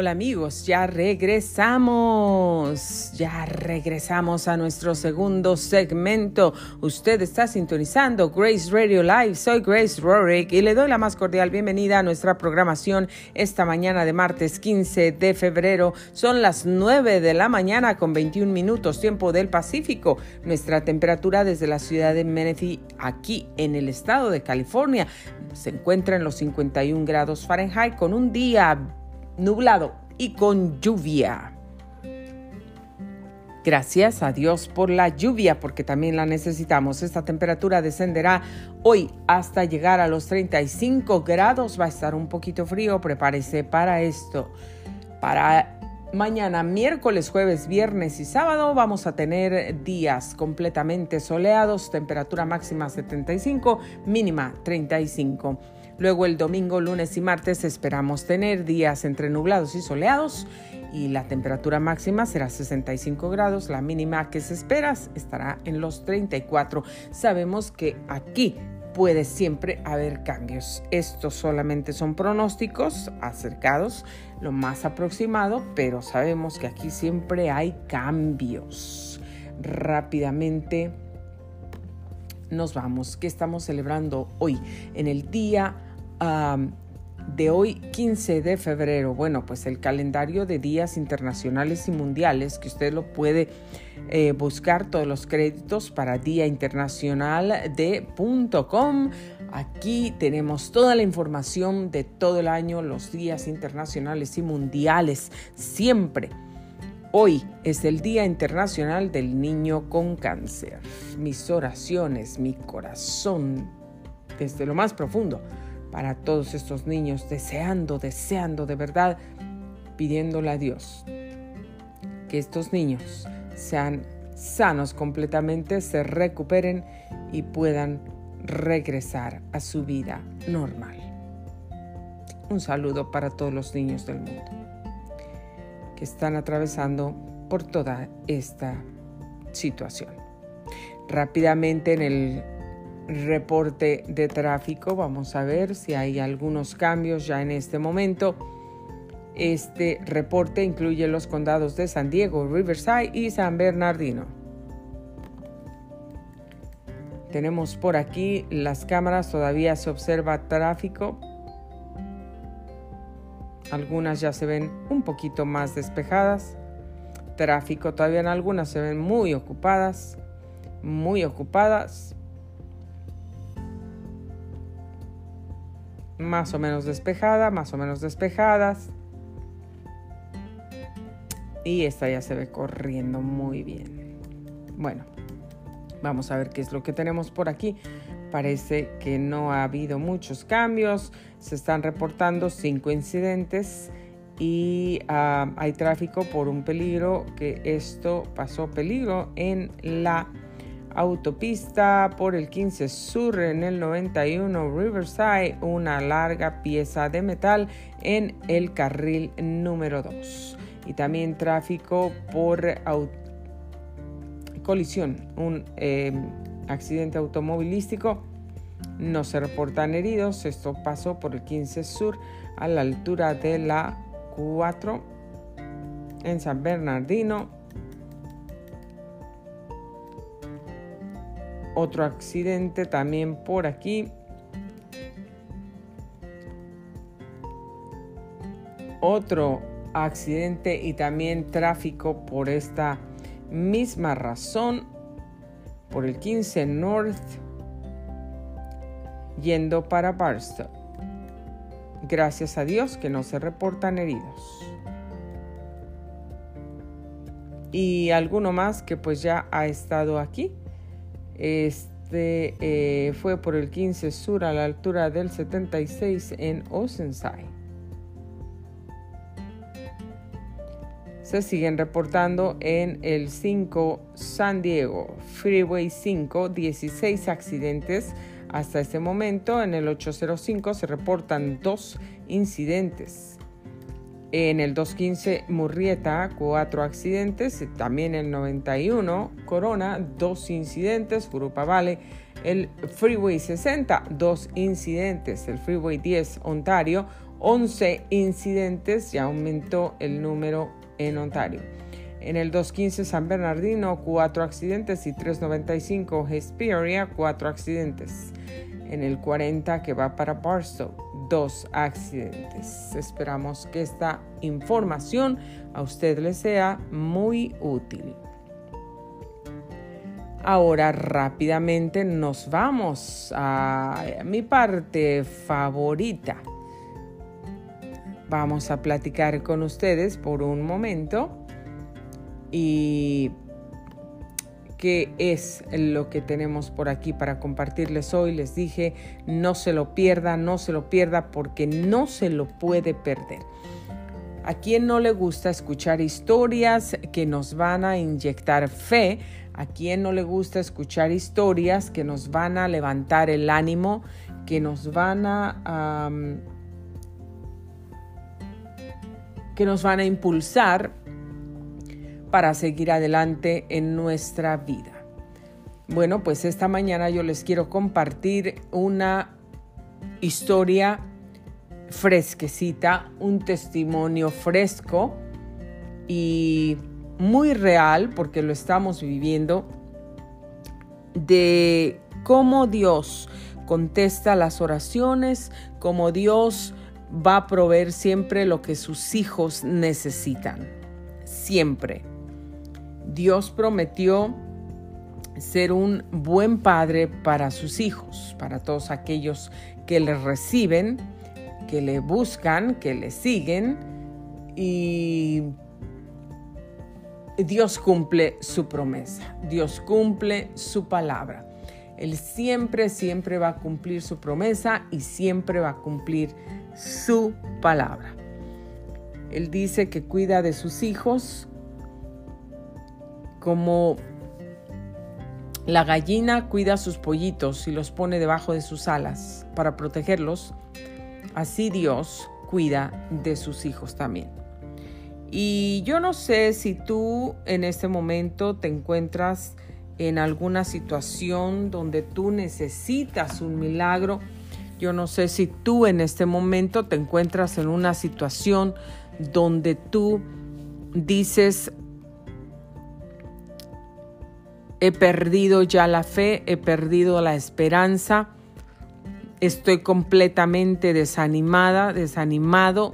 Hola amigos, ya regresamos, ya regresamos a nuestro segundo segmento. Usted está sintonizando Grace Radio Live, soy Grace Rorick y le doy la más cordial bienvenida a nuestra programación esta mañana de martes 15 de febrero. Son las 9 de la mañana con 21 minutos tiempo del Pacífico. Nuestra temperatura desde la ciudad de Menifee, aquí en el estado de California, se encuentra en los 51 grados Fahrenheit con un día nublado y con lluvia. Gracias a Dios por la lluvia, porque también la necesitamos. Esta temperatura descenderá hoy hasta llegar a los 35 grados. Va a estar un poquito frío, prepárese para esto. Para mañana, miércoles, jueves, viernes y sábado, vamos a tener días completamente soleados, temperatura máxima 75, mínima 35. Luego el domingo, lunes y martes esperamos tener días entre nublados y soleados y la temperatura máxima será 65 grados, la mínima que se espera estará en los 34. Sabemos que aquí puede siempre haber cambios. Estos solamente son pronósticos acercados, lo más aproximado, pero sabemos que aquí siempre hay cambios. Rápidamente nos vamos. ¿Qué estamos celebrando hoy? En el día de hoy 15 de febrero. Bueno, pues el calendario de días internacionales y mundiales que usted lo puede eh, buscar todos los créditos para Día Internacional de .com. Aquí tenemos toda la información de todo el año, los días internacionales y mundiales, siempre. Hoy es el Día Internacional del Niño con Cáncer. Mis oraciones, mi corazón, desde lo más profundo para todos estos niños, deseando, deseando de verdad, pidiéndole a Dios que estos niños sean sanos completamente, se recuperen y puedan regresar a su vida normal. Un saludo para todos los niños del mundo que están atravesando por toda esta situación. Rápidamente en el reporte de tráfico. Vamos a ver si hay algunos cambios ya en este momento. Este reporte incluye los condados de San Diego, Riverside y San Bernardino. Tenemos por aquí las cámaras, todavía se observa tráfico. Algunas ya se ven un poquito más despejadas. Tráfico todavía en algunas se ven muy ocupadas, muy ocupadas. Más o menos despejada, más o menos despejadas. Y esta ya se ve corriendo muy bien. Bueno, vamos a ver qué es lo que tenemos por aquí. Parece que no ha habido muchos cambios. Se están reportando cinco incidentes y ah, hay tráfico por un peligro que esto pasó peligro en la autopista por el 15 Sur en el 91 Riverside, una larga pieza de metal en el carril número 2. Y también tráfico por colisión, un em, accidente automovilístico. No se reportan heridos. Esto pasó por el 15 Sur a la altura de la 4 en San Bernardino Otro accidente también por aquí. Otro accidente y también tráfico por esta misma razón. Por el 15 North yendo para Barstow. Gracias a Dios que no se reportan heridos. Y alguno más que pues ya ha estado aquí este eh, fue por el 15 Sur a la altura del 76 en Oceanside. Se siguen reportando en el 5 San Diego, Freeway 5, 16 accidentes. Hasta este momento, en el 805 se reportan dos incidentes. En el 215 Murrieta, cuatro accidentes. También el 91 Corona, dos incidentes. Furupa Valley, el Freeway 60, dos incidentes. El Freeway 10 Ontario, 11 incidentes y aumentó el número en Ontario. En el 215 San Bernardino, 4 accidentes y 395 Hesperia, 4 accidentes. En el 40 que va para Barstow, 2 accidentes. Esperamos que esta información a usted le sea muy útil. Ahora rápidamente nos vamos a mi parte favorita. Vamos a platicar con ustedes por un momento y qué es lo que tenemos por aquí para compartirles hoy. Les dije, no se lo pierda, no se lo pierda porque no se lo puede perder. ¿A quién no le gusta escuchar historias que nos van a inyectar fe? ¿A quién no le gusta escuchar historias que nos van a levantar el ánimo, que nos van a, que nos van a impulsar para seguir adelante en nuestra vida. Bueno, pues esta mañana yo les quiero compartir una historia fresquecita, un testimonio fresco y muy real, porque lo estamos viviendo, de cómo Dios contesta las oraciones, cómo Dios va a proveer siempre lo que sus hijos necesitan. Siempre. Dios prometió ser un buen padre para sus hijos, para todos aquellos que le reciben, que le buscan, que le siguen y Dios cumple su promesa, Dios cumple su palabra. Él siempre, siempre va a cumplir su promesa y siempre va a cumplir su palabra. Él dice que cuida de sus hijos como la gallina cuida a sus pollitos y los pone debajo de sus alas para protegerlos, así Dios cuida de sus hijos también. Y yo no sé si tú en este momento te encuentras en alguna situación donde tú necesitas un milagro. Yo no sé si tú en este momento te encuentras en una situación donde tú dices, he perdido ya la fe, he perdido la esperanza, estoy completamente desanimada, desanimado.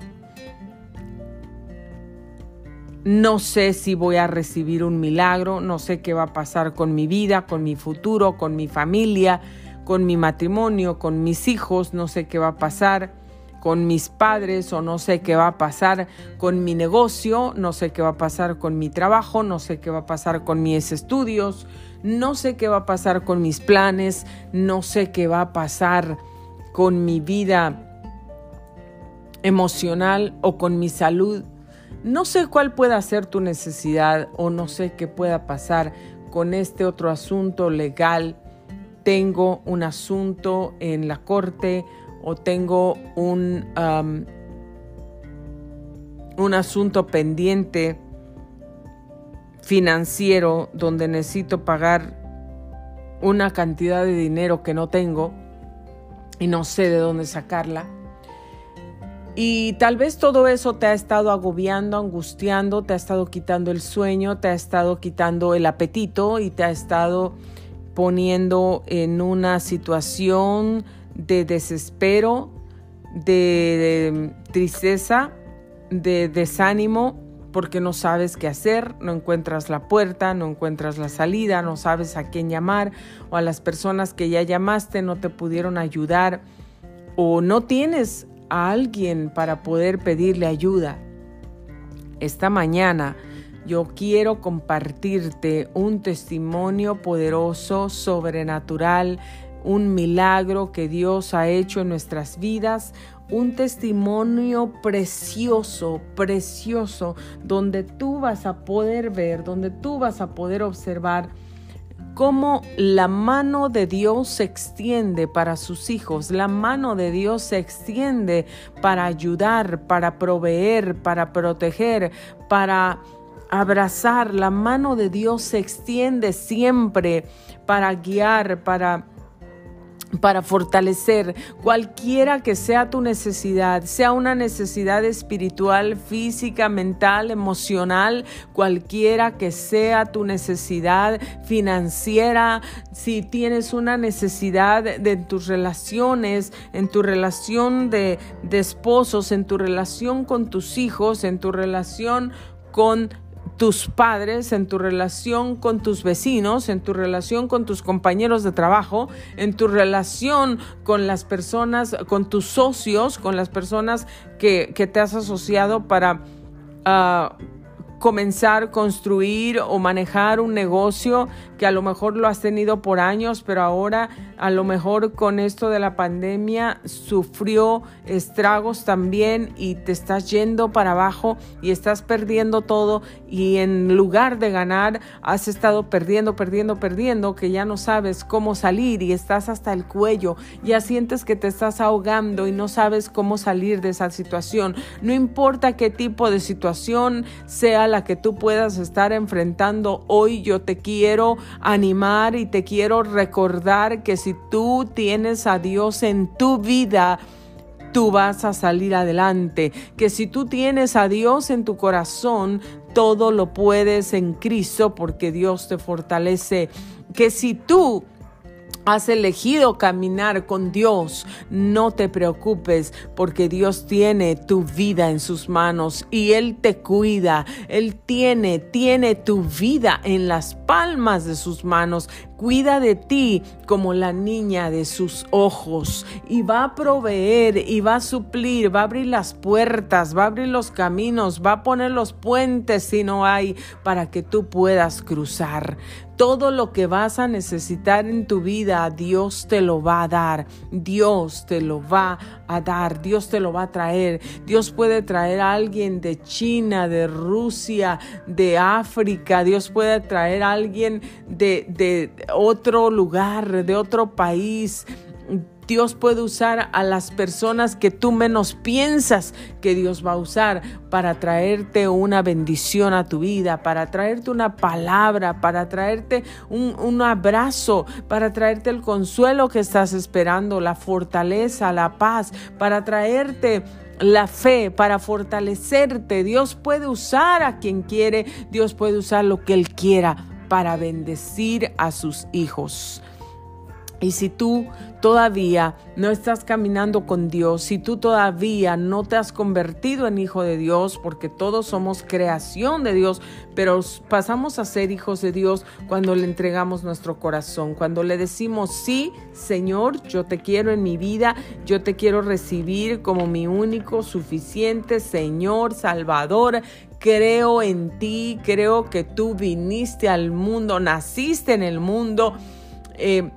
No sé si voy a recibir un milagro, no sé qué va a pasar con mi vida, con mi futuro, con mi familia, con mi matrimonio, con mis hijos, no sé qué va a pasar con mis padres o no sé qué va a pasar con mi negocio, no sé qué va a pasar con mi trabajo, no sé qué va a pasar con mis estudios, no sé qué va a pasar con mis planes, no sé qué va a pasar con mi vida emocional o con mi salud. No sé cuál pueda ser tu necesidad o no sé qué pueda pasar con este otro asunto legal. Tengo un asunto en la corte o tengo un, un asunto pendiente financiero donde necesito pagar una cantidad de dinero que no tengo y no sé de dónde sacarla. Y tal vez todo eso te ha estado agobiando, angustiando, te ha estado quitando el sueño, te ha estado quitando el apetito y te ha estado poniendo en una situación de desespero, de, tristeza, de desánimo, porque no sabes qué hacer, no encuentras la puerta, no encuentras la salida, no sabes a quién llamar o a las personas que ya llamaste no te pudieron ayudar o no tienes a alguien para poder pedirle ayuda. Esta mañana yo quiero compartirte un testimonio poderoso, sobrenatural, un milagro que Dios ha hecho en nuestras vidas, un testimonio precioso, precioso, donde tú vas a poder ver, donde tú vas a poder observar cómo la mano de Dios se extiende para sus hijos, la mano de Dios se extiende para ayudar, para proveer, para proteger, para abrazar, la mano de Dios se extiende siempre para guiar, para para fortalecer cualquiera que sea tu necesidad, sea una necesidad espiritual, física, mental, emocional, cualquiera que sea tu necesidad financiera, si tienes una necesidad de tus relaciones, en tu relación de, de esposos, en tu relación con tus hijos, en tu relación con tus padres, en tu relación con tus vecinos, en tu relación con tus compañeros de trabajo, en tu relación con las personas, con tus socios, con las personas que, te has asociado para... Ah, comenzar, construir o manejar un negocio que a lo mejor lo has tenido por años, pero ahora a lo mejor con esto de la pandemia sufrió estragos también y te estás yendo para abajo y estás perdiendo todo y en lugar de ganar has estado perdiendo, perdiendo, perdiendo, que ya no sabes cómo salir y estás hasta el cuello, ya sientes que te estás ahogando y no sabes cómo salir de esa situación. No importa qué tipo de situación sea la que tú puedas estar enfrentando hoy, yo te quiero animar y te quiero recordar que si tú tienes a Dios en tu vida, tú vas a salir adelante. Que si tú tienes a Dios en tu corazón, todo lo puedes en Cristo porque Dios te fortalece. Que si tú has elegido caminar con Dios, no te preocupes porque Dios tiene tu vida en sus manos y Él te cuida. Él tiene, tiene tu vida en las palmas de sus manos. Cuida de ti como la niña de sus ojos y va a proveer y va a suplir, va a abrir las puertas, va a abrir los caminos, va a poner los puentes si no hay para que tú puedas cruzar. Todo lo que vas a necesitar en tu vida, Dios te lo va a dar. Dios te lo va a dar. Dios te lo va a traer. Dios puede traer a alguien de China, de Rusia, de África. Dios puede traer a alguien de, de otro lugar, de otro país Dios puede usar a las personas que tú menos piensas que Dios va a usar para traerte una bendición a tu vida, para traerte una palabra, para traerte un, un abrazo, para traerte el consuelo que estás esperando, la fortaleza, la paz, para traerte la fe para fortalecerte. Dios puede usar a quien quiere, Dios puede usar lo que Él quiera para bendecir a sus hijos. Y si tú todavía no estás caminando con Dios, si tú todavía no te has convertido en hijo de Dios, porque todos somos creación de Dios, pero pasamos a ser hijos de Dios cuando le entregamos nuestro corazón, cuando le decimos, sí, Señor, yo te quiero en mi vida, yo te quiero recibir como mi único, suficiente Señor, Salvador, creo en ti, creo que tú viniste al mundo, naciste en el mundo. Eh,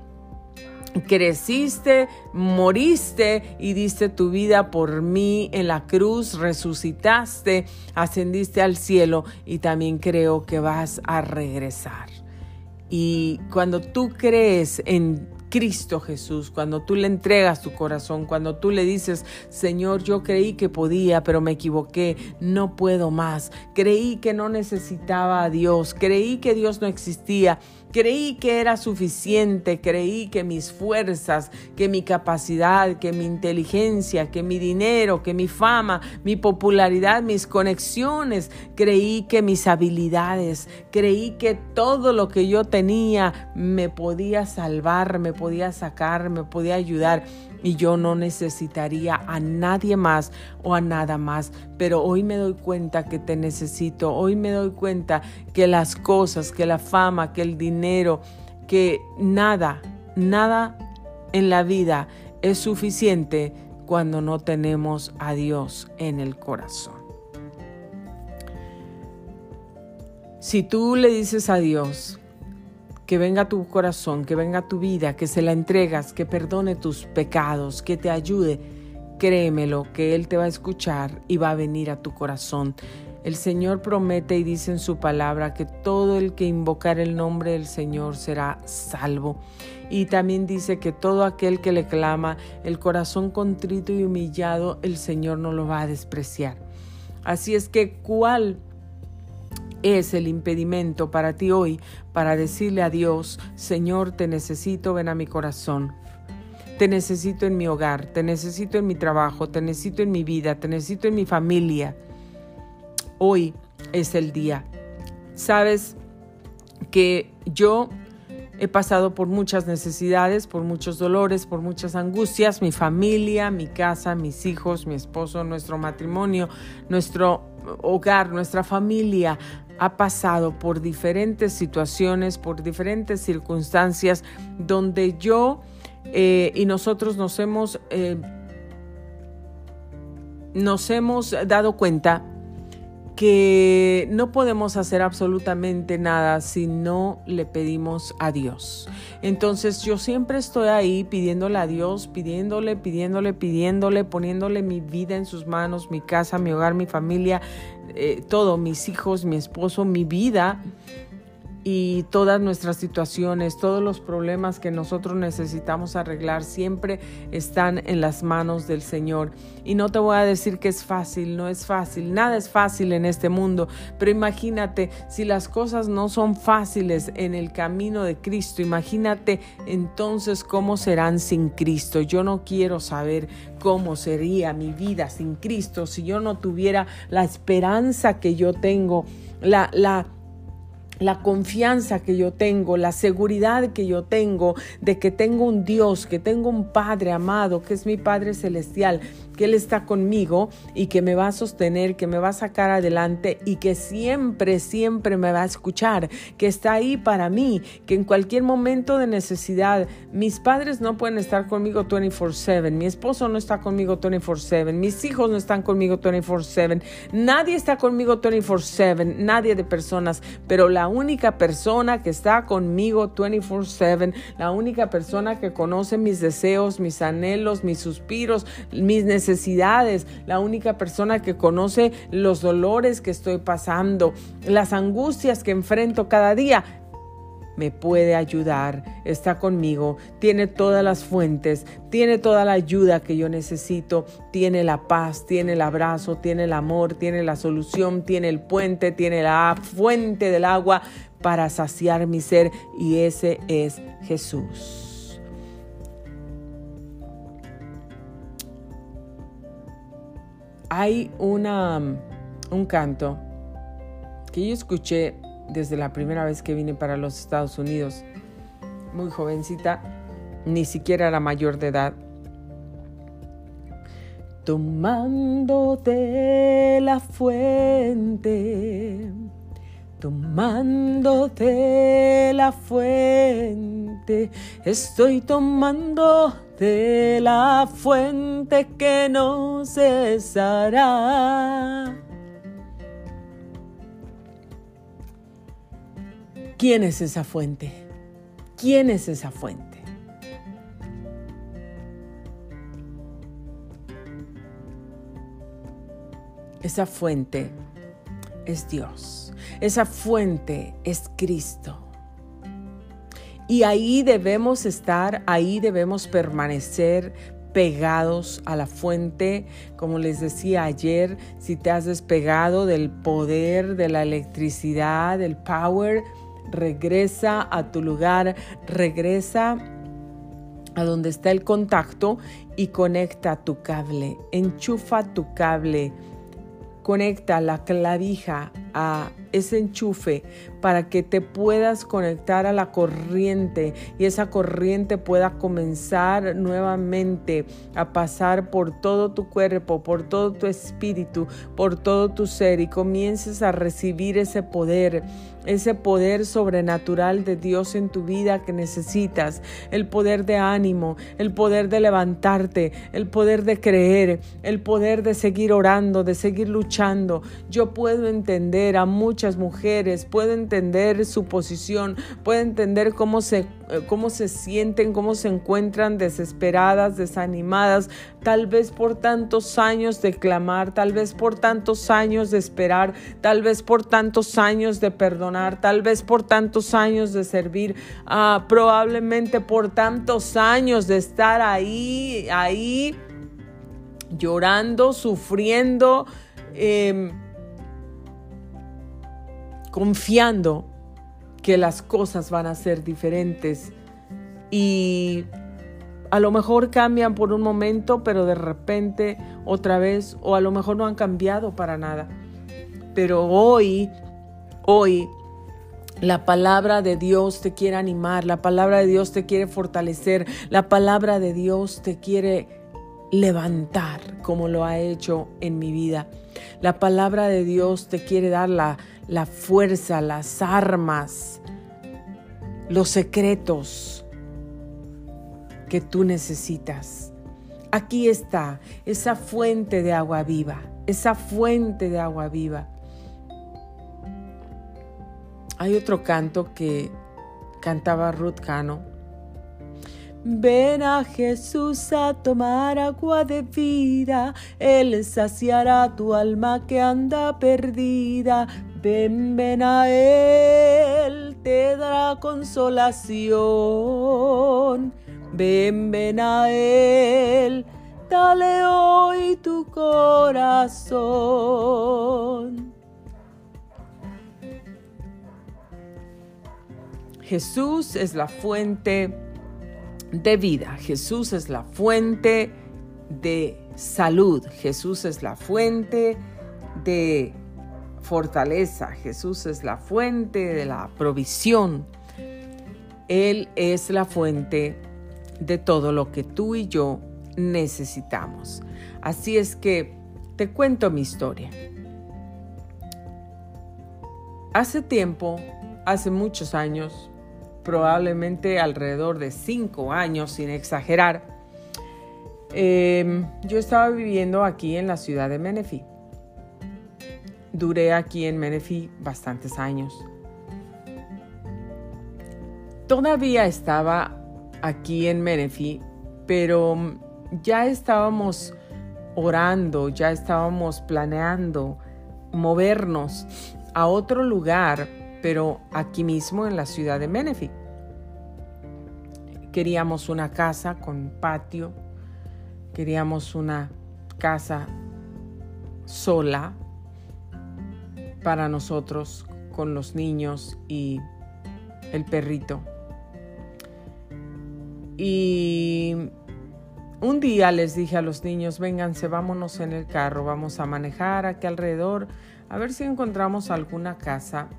creciste, moriste y diste tu vida por mí en la cruz, resucitaste, ascendiste al cielo y también creo que vas a regresar. Y cuando tú crees en Cristo Jesús, cuando tú le entregas tu corazón, cuando tú le dices, Señor, yo creí que podía, pero me equivoqué, no puedo más, creí que no necesitaba a Dios, creí que Dios no existía, creí que era suficiente, creí que mis fuerzas, que mi capacidad, que mi inteligencia, que mi dinero, que mi fama, mi popularidad, mis conexiones, creí que mis habilidades, creí que todo lo que yo tenía me podía salvar, me podía sacar, me podía ayudar y yo no necesitaría a nadie más o a nada más. Pero hoy me doy cuenta que te necesito, hoy me doy cuenta que las cosas, que la fama, que el dinero, que nada, nada en la vida es suficiente cuando no tenemos a Dios en el corazón. Si tú le dices a Dios, que venga tu corazón, que venga tu vida, que se la entregas, que perdone tus pecados, que te ayude, créemelo, que Él te va a escuchar y va a venir a tu corazón. El Señor promete y dice en su palabra que todo el que invocar el nombre del Señor será salvo. Y también dice que todo aquel que le clama el corazón contrito y humillado, el Señor no lo va a despreciar. Así es que, ¿cuál es el impedimento para ti hoy para decirle a Dios, Señor, te necesito, ven a mi corazón. Te necesito en mi hogar, te necesito en mi trabajo, te necesito en mi vida, te necesito en mi familia. Hoy es el día. Sabes que yo He pasado por muchas necesidades, por muchos dolores, por muchas angustias. Mi familia, mi casa, mis hijos, mi esposo, nuestro matrimonio, nuestro hogar, nuestra familia ha pasado por diferentes situaciones, por diferentes circunstancias donde yo eh, y nosotros nos hemos, eh, nos hemos dado cuenta que no podemos hacer absolutamente nada si no le pedimos a Dios. Entonces yo siempre estoy ahí pidiéndole a Dios, pidiéndole, pidiéndole, pidiéndole, poniéndole mi vida en sus manos, mi casa, mi hogar, mi familia, eh, todo, mis hijos, mi esposo, mi vida y todas nuestras situaciones, todos los problemas que nosotros necesitamos arreglar siempre están en las manos del Señor. Y no te voy a decir que es fácil, no es fácil, nada es fácil en este mundo, pero imagínate si las cosas no son fáciles en el camino de Cristo, imagínate entonces cómo serán sin Cristo. Yo no quiero saber cómo sería mi vida sin Cristo si yo no tuviera la esperanza que yo tengo, la, la la confianza que yo tengo, la seguridad que yo tengo de que tengo un Dios, que tengo un Padre amado, que es mi Padre Celestial, que Él está conmigo y que me va a sostener, que me va a sacar adelante y que siempre, siempre me va a escuchar, que está ahí para mí, que en cualquier momento de necesidad, mis padres no pueden estar conmigo 24/7, mi esposo no está conmigo 24/7, mis hijos no están conmigo 24/7, nadie está conmigo 24/7, nadie de personas, pero la única persona que está conmigo 24/7, la única persona que conoce mis deseos, mis anhelos, mis suspiros, mis necesidades, necesidades, la única persona que conoce los dolores que estoy pasando, las angustias que enfrento cada día, me puede ayudar, está conmigo, tiene todas las fuentes, tiene toda la ayuda que yo necesito, tiene la paz, tiene el abrazo, tiene el amor, tiene la solución, tiene el puente, tiene la fuente del agua para saciar mi ser y ese es Jesús. Hay una, un canto que yo escuché desde la primera vez que vine para los Estados Unidos, muy jovencita, ni siquiera era mayor de edad. Tomándote la fuente, tomándote la fuente, estoy tomando de la fuente que no cesará. ¿Quién es esa fuente? ¿Quién es esa fuente? Esa fuente es Dios. Esa fuente es Cristo. Y ahí debemos estar, ahí debemos permanecer pegados a la fuente. Como les decía ayer, si te has despegado del poder, de la electricidad, del power, regresa a tu lugar, regresa a donde está el contacto y conecta tu cable, enchufa tu cable, conecta la clavija a ese enchufe para que te puedas conectar a la corriente y esa corriente pueda comenzar nuevamente a pasar por todo tu cuerpo, por todo tu espíritu, por todo tu ser y comiences a recibir ese poder, ese poder sobrenatural de Dios en tu vida que necesitas, el poder de ánimo, el poder de levantarte, el poder de creer, el poder de seguir orando, de seguir luchando. Yo puedo entender a muchas mujeres, puedo entender su posición, puedo entender cómo se, eh, cómo se sienten, cómo se encuentran desesperadas, desanimadas, tal vez por tantos años de clamar, tal vez por tantos años de esperar, tal vez por tantos años de perdonar, tal vez por tantos años de servir, ah, probablemente por tantos años de estar ahí, ahí, llorando, sufriendo. Em, confiando que las cosas van a ser diferentes y a lo mejor cambian por un momento, pero de repente otra vez, o a lo mejor no han cambiado para nada. Pero hoy, hoy, la palabra de Dios te quiere animar, la palabra de Dios te quiere fortalecer, la palabra de Dios te quiere levantar como lo ha hecho en mi vida. La palabra de Dios te quiere dar la, la fuerza, las armas, los secretos que tú necesitas. Aquí está esa fuente de agua viva, esa fuente de agua viva. Hay otro canto que cantaba Ruth Cano. Ven a Jesús a tomar agua de vida, Él saciará tu alma que anda perdida. Ven, ven a Él, te dará consolación. Ven, ven a Él, dale hoy tu corazón. Jesús es la fuente de vida, Jesús es la fuente de salud, Jesús es la fuente de fortaleza, Jesús es la fuente de la provisión. Él es la fuente de todo lo que tú y yo necesitamos. Así es que te cuento mi historia. Hace tiempo, hace muchos años, probablemente alrededor de cinco años, sin exagerar, em, yo estaba viviendo aquí en la ciudad de Menifee. Duré aquí en Menifee bastantes años. Todavía estaba aquí en Menifee, pero ya estábamos orando, ya estábamos planeando movernos a otro lugar, pero aquí mismo en la ciudad de Menifee. Queríamos una casa con patio, queríamos una casa sola para nosotros con los niños y el perrito. Y un día les dije a los niños, vénganse, vámonos en el carro, vamos a manejar aquí alrededor, a ver si encontramos alguna casa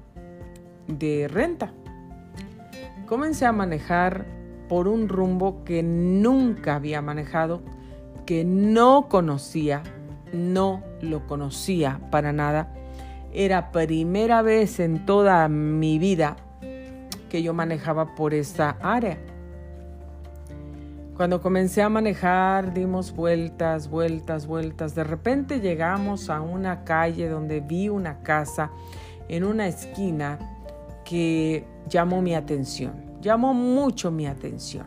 de renta. Comencé a manejar por un rumbo que nunca había manejado, que no conocía, no lo conocía para nada. Era primera vez en toda mi vida que yo manejaba por esta área. Cuando comencé a manejar, dimos vueltas, vueltas, vueltas. De repente llegamos a una calle donde vi una casa en una esquina que llamó mi atención, llamó mucho mi atención.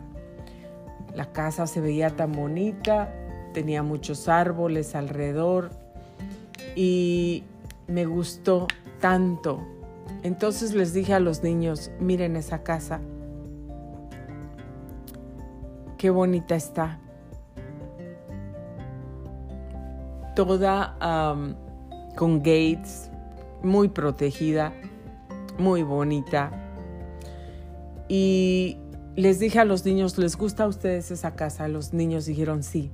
La casa se veía tan bonita, tenía muchos árboles alrededor y me gustó tanto. Entonces les dije a los niños, miren esa casa, qué bonita está. Toda con gates, muy protegida, muy bonita. Y les dije a los niños, ¿les gusta a ustedes esa casa? Los niños dijeron sí.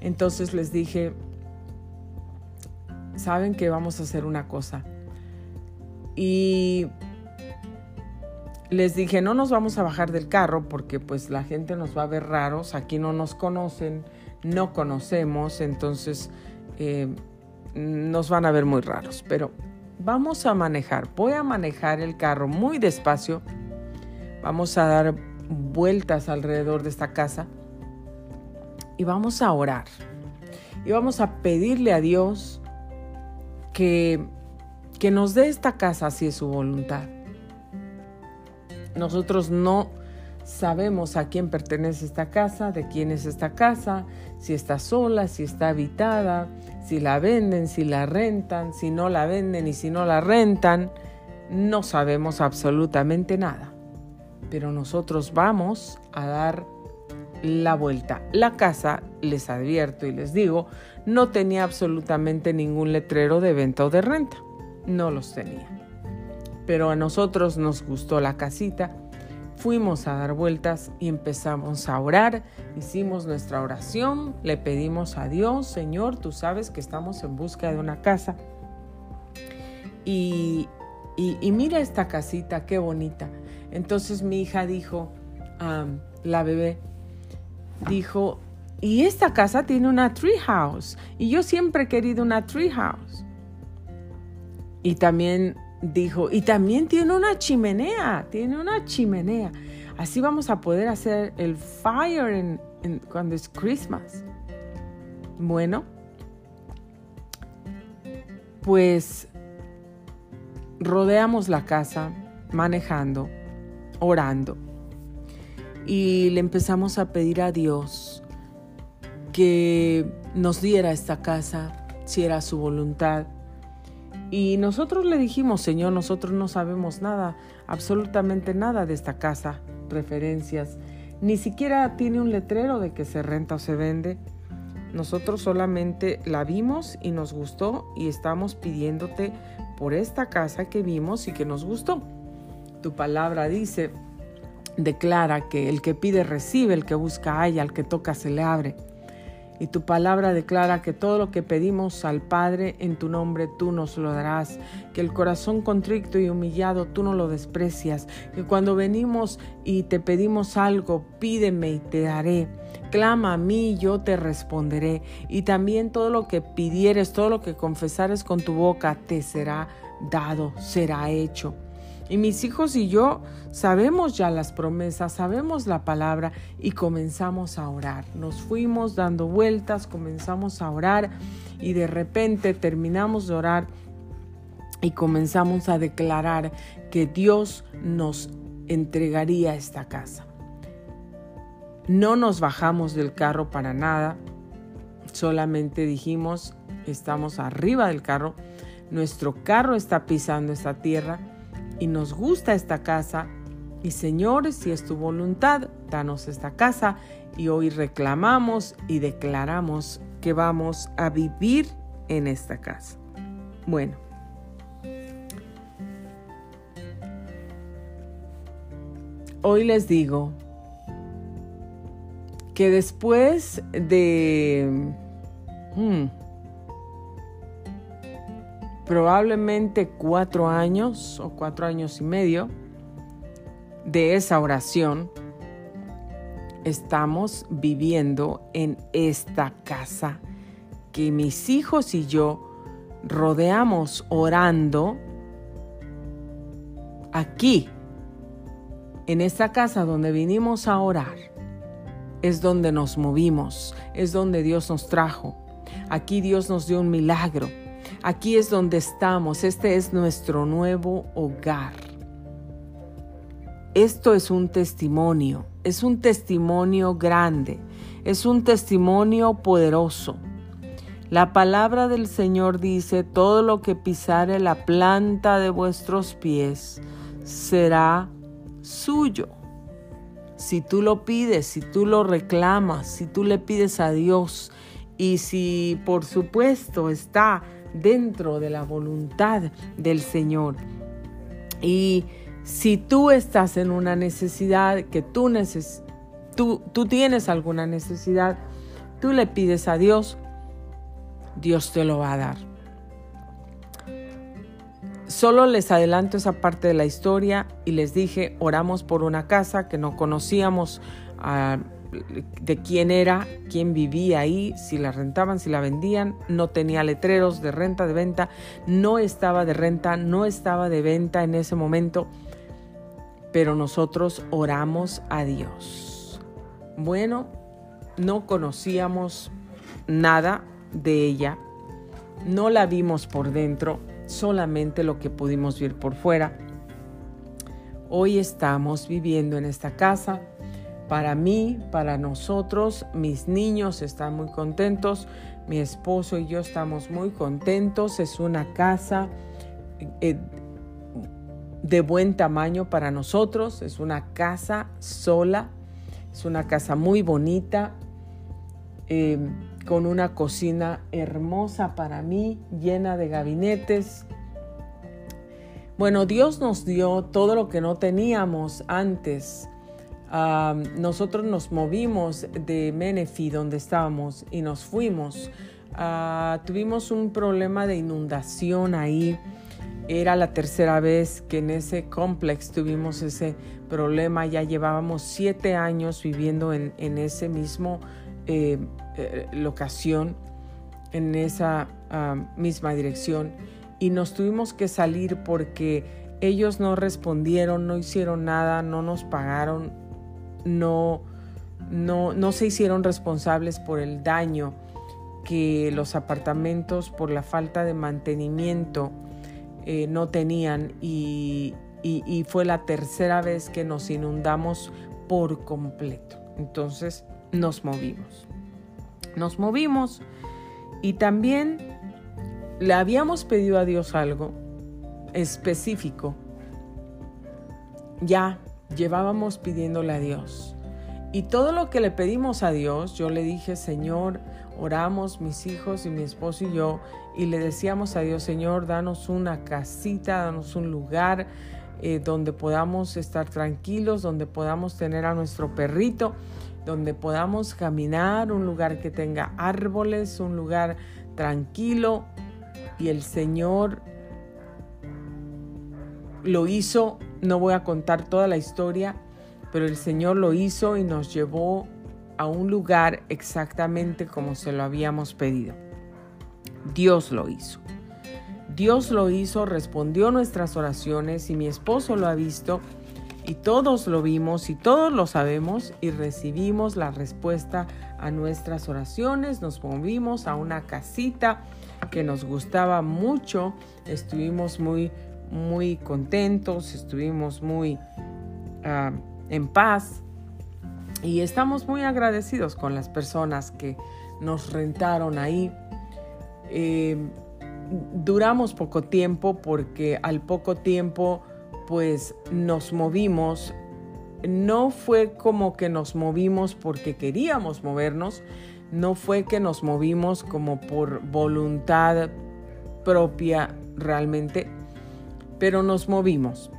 Entonces les dije, saben que vamos a hacer una cosa. Y les dije, no nos vamos a bajar del carro porque pues la gente nos va a ver raros, aquí no nos conocen, no conocemos, entonces eh, nos van a ver muy raros. Pero vamos a manejar, voy a manejar el carro muy despacio, vamos a dar vueltas alrededor de esta casa y vamos a orar. Y vamos a pedirle a Dios que, que nos dé esta casa si es su voluntad nosotros no sabemos a quién pertenece esta casa, de quién es esta casa, si está sola, si está habitada, si la venden, si la rentan, si no la venden y si no la rentan. No sabemos absolutamente nada. Pero nosotros vamos a dar la vuelta. La casa, les advierto y les digo, no tenía absolutamente ningún letrero de venta o de renta. No los tenía pero a nosotros nos gustó la casita. fuimos a dar vueltas y empezamos a orar. Hicimos nuestra oración, le pedimos a Dios, Señor, tú sabes que estamos en busca de una casa. Y, y, mira esta casita, qué bonita. Entonces mi hija dijo, la bebé, dijo, y esta casa tiene una tree house. Y yo siempre he querido una tree house. Y también dijo, y también tiene una chimenea, tiene una chimenea. Así vamos a poder hacer el fire cuando es Christmas. Bueno, pues rodeamos la casa manejando, orando. Y le empezamos a pedir a Dios que nos diera esta casa, si era su voluntad y nosotros le dijimos, Señor, nosotros no sabemos nada, absolutamente nada de esta casa, referencias, ni siquiera tiene un letrero de que se renta o se vende. Nosotros solamente la vimos y nos gustó y estamos pidiéndote por esta casa que vimos y que nos gustó. Tu palabra dice, declara que el que pide recibe, el que busca halla, al que toca se le abre. Y tu palabra declara que todo lo que pedimos al Padre en tu nombre tú nos lo darás, que el corazón contrito y humillado tú no lo desprecias, que cuando venimos y te pedimos algo, pídeme y te daré. Clama a mí yo te responderé. Y también todo lo que pidieres, todo lo que confesares con tu boca, te será dado, será hecho. Y mis hijos y yo sabemos ya las promesas, sabemos la palabra y comenzamos a orar. Nos fuimos dando vueltas, comenzamos a orar y de repente terminamos de orar y comenzamos a declarar que Dios nos entregaría esta casa. No nos bajamos del carro para nada, solamente dijimos, estamos arriba del carro, nuestro carro está pisando esta tierra y nos gusta esta casa. Y Señor, si es tu voluntad, danos esta casa. Y hoy reclamamos y declaramos que vamos a vivir en esta casa. Bueno. Hoy les digo que después de... Hmm, probablemente cuatro años o cuatro años y medio de esa oración, estamos viviendo en esta casa que mis hijos y yo rodeamos orando aquí, en esta casa donde vinimos a orar. Es donde nos movimos, es donde Dios nos trajo. Aquí Dios nos dio un milagro. Aquí es donde estamos, este es nuestro nuevo hogar. Esto es un testimonio, es un testimonio grande, es un testimonio poderoso. La palabra del Señor dice, todo lo que pisare la planta de vuestros pies será suyo. Si tú lo pides, si tú lo reclamas, si tú le pides a Dios y si por supuesto está dentro de la voluntad del Señor. Y si tú estás en una necesidad, que tú, neces tú, tú tienes alguna necesidad, tú le pides a Dios, Dios te lo va a dar. Solo les adelanto esa parte de la historia y les dije, oramos por una casa que no conocíamos. a de quién era, quién vivía ahí, si la rentaban, si la vendían, no tenía letreros de renta, de venta, no estaba de renta, no estaba de venta en ese momento, pero nosotros oramos a Dios. Bueno, no conocíamos nada de ella, no la vimos por dentro, solamente lo que pudimos ver por fuera. Hoy estamos viviendo en esta casa para mí, para nosotros, mis niños están muy contentos, mi esposo y yo estamos muy contentos, es una casa eh, de buen tamaño para nosotros, es una casa sola, es una casa muy bonita, eh, con una cocina hermosa para mí, llena de gabinetes. Bueno, Dios nos dio todo lo que no teníamos antes nosotros nos movimos de Menifee, donde estábamos, y nos fuimos. Ah, tuvimos un problema de inundación ahí. Era la tercera vez que en ese complex tuvimos ese problema. Ya llevábamos siete años viviendo en, ese mismo eh, eh, locación, en esa ah, misma dirección. Y nos tuvimos que salir porque ellos no respondieron, no hicieron nada, no nos pagaron, no, no, no se hicieron responsables por el daño que los apartamentos por la falta de mantenimiento eh, no tenían y, fue la tercera vez que nos inundamos por completo. Entonces nos movimos. Nos movimos y también le habíamos pedido a Dios algo específico. Ya llevábamos pidiéndole a Dios. Y todo lo que le pedimos a Dios, yo le dije, Señor, oramos mis hijos y mi esposo y yo, y le decíamos a Dios, Señor, danos una casita, danos un lugar eh, donde podamos estar tranquilos, donde podamos tener a nuestro perrito, donde podamos caminar, un lugar que tenga árboles, un lugar tranquilo. Y el Señor lo hizo, no voy a contar toda la historia, pero el Señor lo hizo y nos llevó a un lugar exactamente como se lo habíamos pedido. Dios lo hizo. Dios lo hizo, respondió nuestras oraciones y mi esposo lo ha visto y todos lo vimos y todos lo sabemos y recibimos la respuesta a nuestras oraciones. Nos movimos a una casita que nos gustaba mucho, estuvimos muy, muy contentos, estuvimos muy... Ah, en paz. Y estamos muy agradecidos con las personas que nos rentaron ahí. Eh, duramos poco tiempo porque al poco tiempo pues nos movimos. No fue como que nos movimos porque queríamos movernos, no fue que nos movimos como por voluntad propia realmente, pero nos movimos.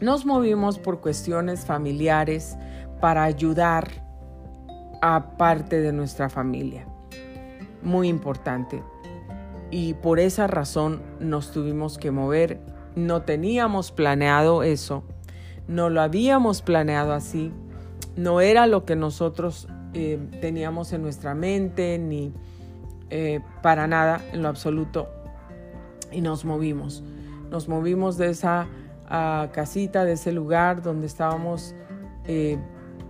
Nos movimos por cuestiones familiares para ayudar a parte de nuestra familia. Muy importante. Y por esa razón nos tuvimos que mover. No teníamos planeado eso. No lo habíamos planeado así. No era lo que nosotros eh, teníamos en nuestra mente, ni eh, para nada, en lo absoluto. Y nos movimos. Nos movimos de esa casita, de ese lugar donde estábamos eh,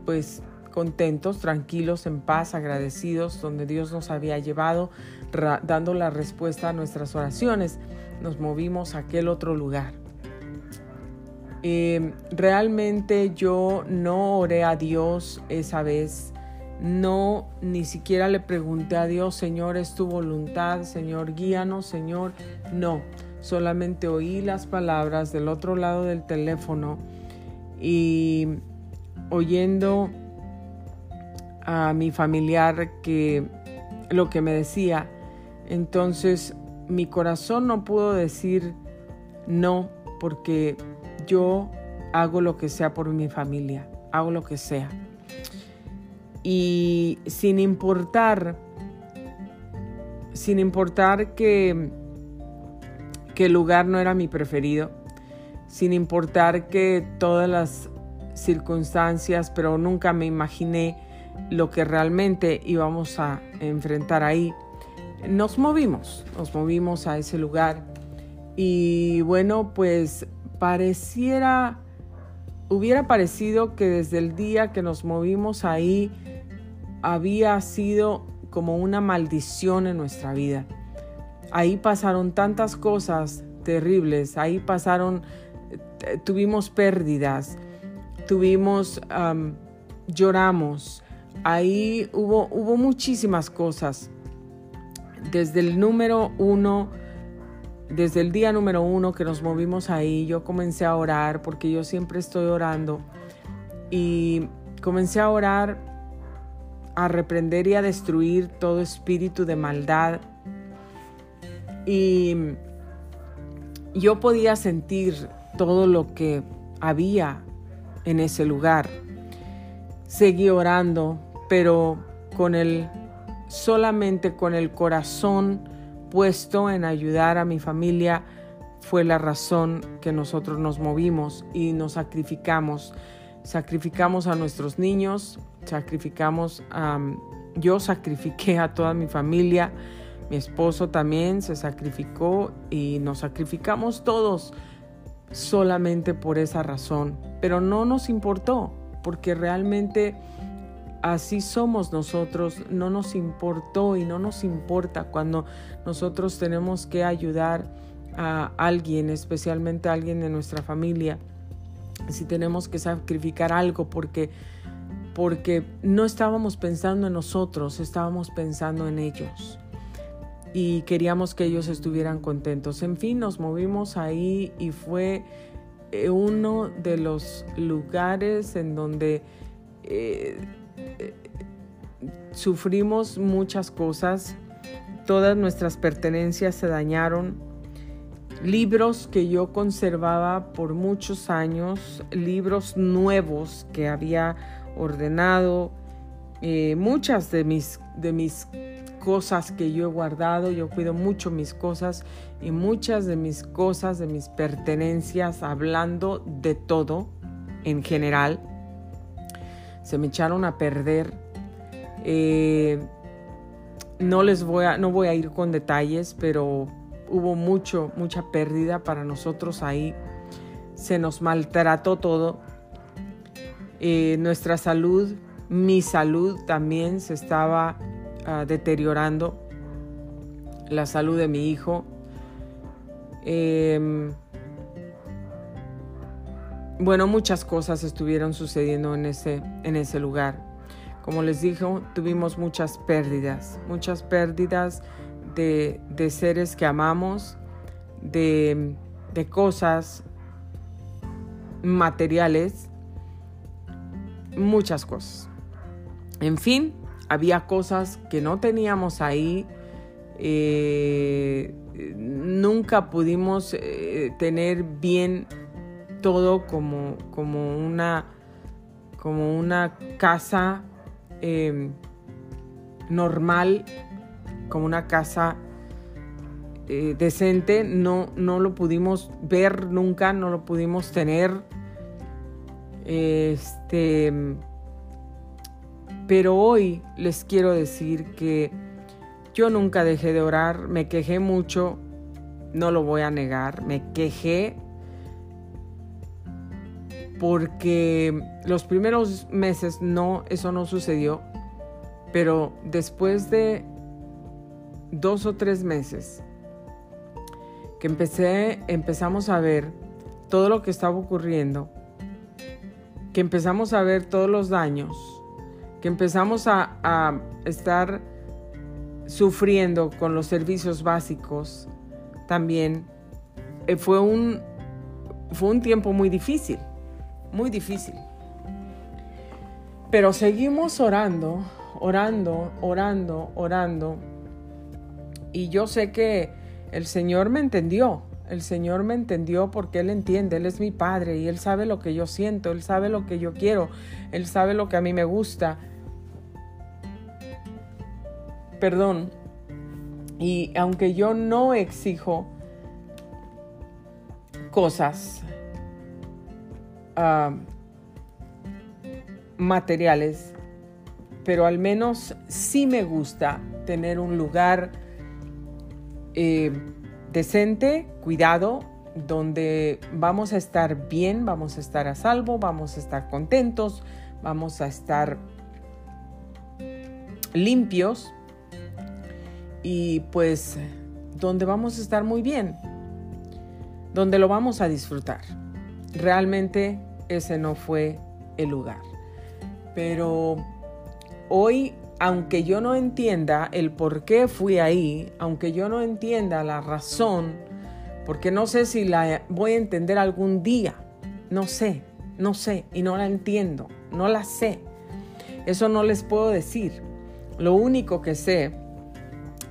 pues contentos, tranquilos, en paz, agradecidos, donde Dios nos había llevado, dando la respuesta a nuestras oraciones. Nos movimos a aquel otro lugar. Eh, realmente yo no oré a Dios esa vez, no ni siquiera le pregunté a Dios, Señor, es tu voluntad, Señor, guíanos, Señor, no solamente oí las palabras del otro lado del teléfono y oyendo a mi familiar que lo que me decía, entonces mi corazón no pudo decir no porque yo hago lo que sea por mi familia, hago lo que sea. Y sin importar, sin importar que que el lugar no era mi preferido, sin importar que todas las circunstancias, pero nunca me imaginé lo que realmente íbamos a enfrentar ahí. Nos movimos, nos movimos a ese lugar y bueno, pues pareciera, hubiera parecido que desde el día que nos movimos ahí había sido como una maldición en nuestra vida ahí pasaron tantas cosas terribles, ahí pasaron, eh, tuvimos pérdidas, tuvimos, lloramos, ahí hubo, hubo muchísimas cosas. Desde el número uno, desde el día número uno que nos movimos ahí, yo comencé a orar porque yo siempre estoy orando y comencé a orar, a reprender y a destruir todo espíritu de maldad y yo podía sentir todo lo que había en ese lugar. seguí orando, pero con el solamente con el corazón puesto en ayudar a mi familia fue la razón que nosotros nos movimos y nos sacrificamos. Sacrificamos a nuestros niños, sacrificamos a... yo sacrifiqué a toda mi familia, mi esposo también se sacrificó y nos sacrificamos todos solamente por esa razón. Pero no nos importó, porque realmente así somos nosotros, no nos importó y no nos importa cuando nosotros tenemos que ayudar a alguien, especialmente a alguien de nuestra familia, si tenemos que sacrificar algo porque porque no estábamos pensando en nosotros, estábamos pensando en ellos y queríamos que ellos estuvieran contentos. En fin, nos movimos ahí y fue eh, uno de los lugares en donde eh, eh, sufrimos muchas cosas, todas nuestras pertenencias se dañaron, libros que yo conservaba por muchos años, libros nuevos que había ordenado, muchas de mis, de mis cosas que yo he guardado, yo cuido mucho mis cosas y muchas de mis cosas, de mis pertenencias, hablando de todo en general, se me echaron a perder. Eh, no les voy a, no voy a ir con detalles, pero hubo mucho, mucha pérdida para nosotros ahí. Se nos maltrató todo. Eh, nuestra salud, mi salud también se estaba Ah, deteriorando la salud de mi hijo. Em, bueno, muchas cosas estuvieron sucediendo en ese, en ese lugar. Como les dije, tuvimos muchas pérdidas, muchas pérdidas de, seres que amamos, de, de cosas materiales, muchas cosas. En fin, había cosas que no teníamos ahí. Eh, nunca pudimos eh, tener bien todo como, como, una, como una casa em, normal, como una casa eh, decente. No, no lo pudimos ver nunca, no lo pudimos tener. Este pero hoy les quiero decir que yo nunca dejé de orar, me quejé mucho, no lo voy a negar, me quejé porque los primeros meses no, eso no sucedió, pero después de dos o tres meses que empecé, empezamos a ver todo lo que estaba ocurriendo, que empezamos a ver todos los daños, que empezamos a, estar sufriendo con los servicios básicos, también eh, fue, un, fue un tiempo muy difícil, muy difícil. Pero seguimos orando, orando, orando, orando. Y yo sé que el Señor me entendió. El Señor me entendió porque Él entiende, Él es mi Padre y Él sabe lo que yo siento, Él sabe lo que yo quiero, Él sabe lo que a mí me gusta perdón. Y aunque yo no exijo cosas ah, materiales, pero al menos sí me gusta tener un lugar eh, decente, cuidado, donde vamos a estar bien, vamos a estar a salvo, vamos a estar contentos, vamos a estar limpios y pues donde vamos a estar muy bien, donde lo vamos a disfrutar. Realmente ese no fue el lugar. Pero hoy, aunque yo no entienda el por qué fui ahí, aunque yo no entienda la razón, porque no sé si la voy a entender algún día, no sé, no sé y no la entiendo, no la sé. Eso no les puedo decir. Lo único que sé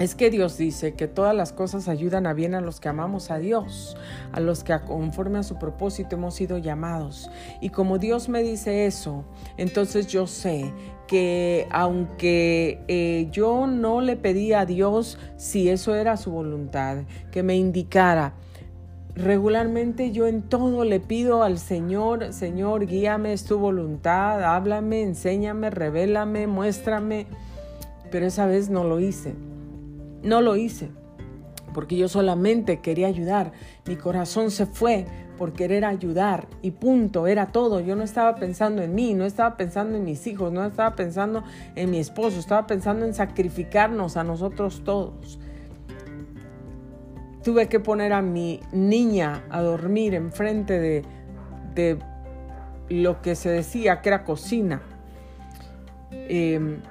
es que Dios dice que todas las cosas ayudan a bien a los que amamos a Dios, a los que conforme a su propósito hemos sido llamados. Y como Dios me dice eso, entonces yo sé que aunque eh, yo no le pedí a Dios si eso era su voluntad, que me indicara, Regularmente yo en todo le pido al Señor, Señor, guíame, es tu voluntad, háblame, enséñame, revélame, muéstrame, pero esa vez no lo hice. No lo hice porque yo solamente quería ayudar. Mi corazón se fue por querer ayudar y punto, era todo. Yo no estaba pensando en mí, no estaba pensando en mis hijos, no estaba pensando en mi esposo, estaba pensando en sacrificarnos a nosotros todos. Tuve que poner a mi niña a dormir enfrente de, lo que se decía que era cocina. Em,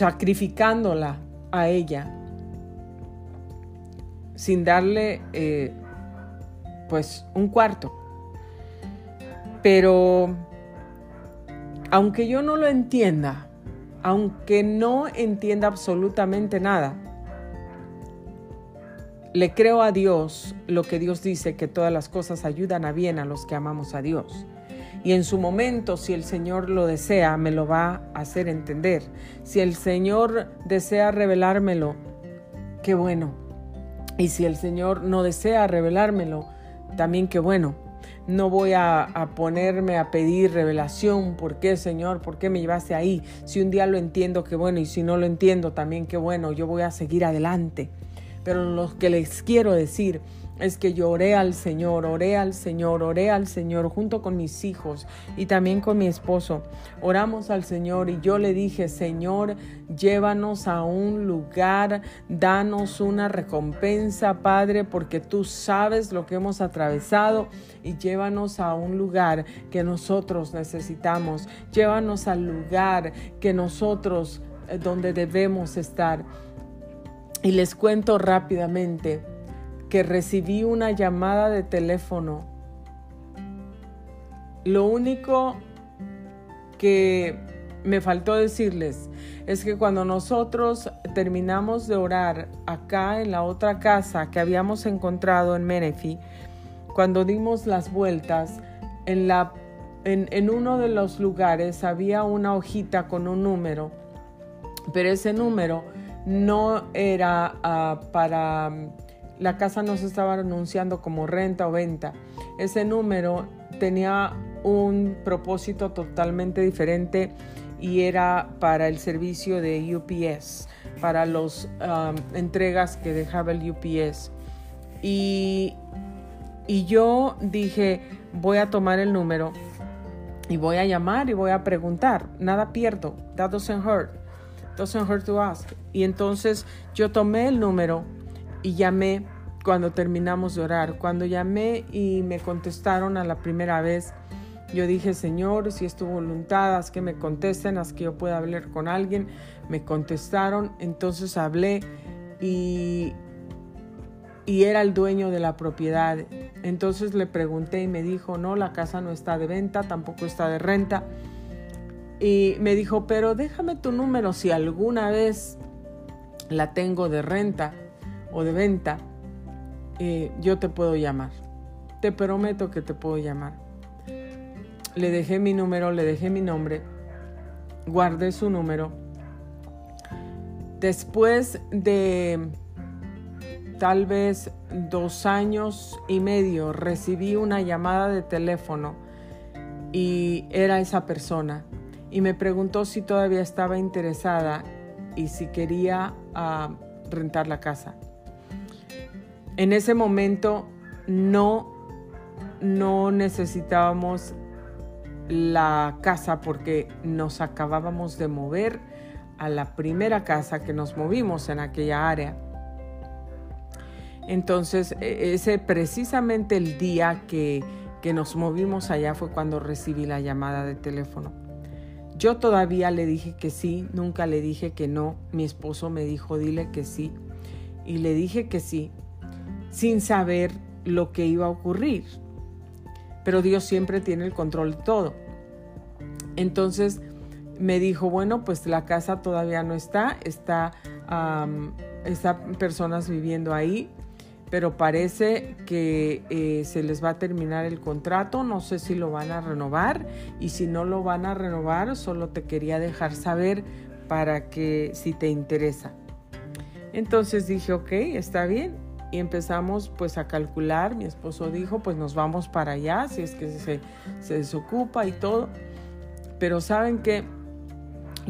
sacrificándola a ella sin darle eh, pues un cuarto. Pero aunque yo no lo entienda, aunque no entienda absolutamente nada, le creo a Dios lo que Dios dice, que todas las cosas ayudan a bien a los que amamos a Dios. Y en su momento, si el Señor lo desea, me lo va a hacer entender. Si el Señor desea revelármelo, qué bueno. Y si el Señor no desea revelármelo, también qué bueno. No voy a, ponerme a pedir revelación. ¿Por qué, Señor? ¿Por qué me llevaste ahí? Si un día lo entiendo, qué bueno. Y si no lo entiendo, también qué bueno. Yo voy a seguir adelante. Pero lo que les quiero decir es que yo oré al Señor, oré al Señor, oré al Señor junto con mis hijos y también con mi esposo. Oramos al Señor y yo le dije, Señor, llévanos a un lugar, danos una recompensa, Padre, porque tú sabes lo que hemos atravesado y llévanos a un lugar que nosotros necesitamos. Llévanos al lugar que nosotros, eh, donde debemos estar. Y les cuento rápidamente que recibí una llamada de teléfono. Lo único que me faltó decirles es que cuando nosotros terminamos de orar acá en la otra casa que habíamos encontrado en Menifee, cuando dimos las vueltas, en, la, en, uno de los lugares había una hojita con un número, pero ese número no era ah, para la casa no se estaba anunciando como renta o venta. Ese número tenía un propósito totalmente diferente y era para el servicio de UPS, para las um, entregas que dejaba el UPS. Y, y yo dije, voy a tomar el número y voy a llamar y voy a preguntar. Nada pierdo. That doesn't hurt. Doesn't hurt to ask. Y entonces yo tomé el número y llamé cuando terminamos de orar. Cuando llamé y me contestaron a la primera vez, yo dije, Señor, si es tu voluntad, haz que me contesten, haz que yo pueda hablar con alguien. Me contestaron, entonces hablé y, y era el dueño de la propiedad. Entonces le pregunté y me dijo, no, la casa no está de venta, tampoco está de renta. Y me dijo, pero déjame tu número si alguna vez la tengo de renta o de venta, eh, yo te puedo llamar. Te prometo que te puedo llamar. Le dejé mi número, le dejé mi nombre, guardé su número. Después de tal vez dos años y medio recibí una llamada de teléfono y era esa persona y me preguntó si todavía estaba interesada y si quería ah, rentar la casa. En ese momento no, no necesitábamos la casa porque nos acabábamos de mover a la primera casa que nos movimos en aquella área. Entonces, e, ese precisamente el día que, que nos movimos allá fue cuando recibí la llamada de teléfono. Yo todavía le dije que sí, nunca le dije que no. Mi esposo me dijo, dile que sí. Y le dije que sí, sin saber lo que iba a ocurrir. Pero Dios siempre tiene el control de todo. Entonces me dijo, bueno, pues la casa todavía no está, está, están personas viviendo ahí, pero parece que eh, se les va a terminar el contrato, no sé si lo van a renovar y si no lo van a renovar, solo te quería dejar saber para que si te interesa. Entonces dije, ok, está bien. Y empezamos pues a calcular, mi esposo dijo, pues nos vamos para allá, si es que se, se desocupa y todo. Pero saben que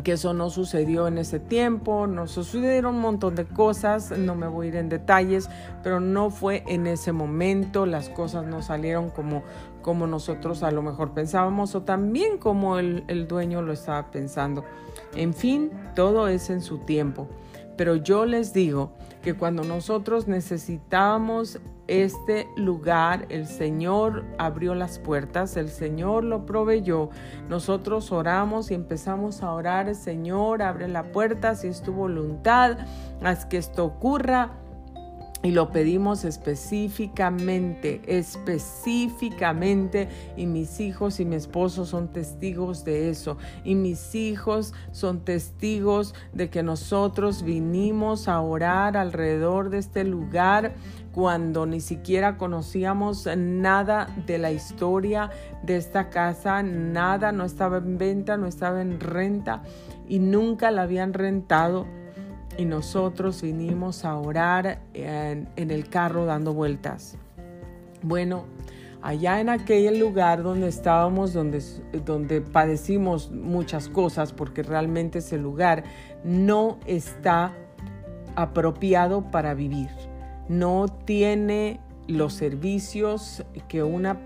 que eso no sucedió en ese tiempo, nos sucedieron un montón de cosas, no me voy a ir en detalles, pero no fue en ese momento, las cosas no salieron como, como nosotros a lo mejor pensábamos o también como el, el dueño lo estaba pensando. En fin, todo es en su tiempo. Pero yo les digo que cuando nosotros necesitábamos este lugar, el Señor abrió las puertas, el Señor lo proveyó. Nosotros oramos y empezamos a orar, Señor, abre la puerta si es tu voluntad, haz que esto ocurra. Y lo pedimos específicamente, específicamente. Y mis hijos y mi esposo son testigos de eso. Y mis hijos son testigos de que nosotros vinimos a orar alrededor de este lugar cuando ni siquiera conocíamos nada de la historia de esta casa, nada, no estaba en venta, no estaba en renta y nunca la habían rentado y nosotros vinimos a orar en, el carro dando vueltas. Bueno, allá en aquel lugar donde estábamos, donde, donde padecimos muchas cosas, porque realmente ese lugar no está apropiado para vivir, no tiene los servicios que una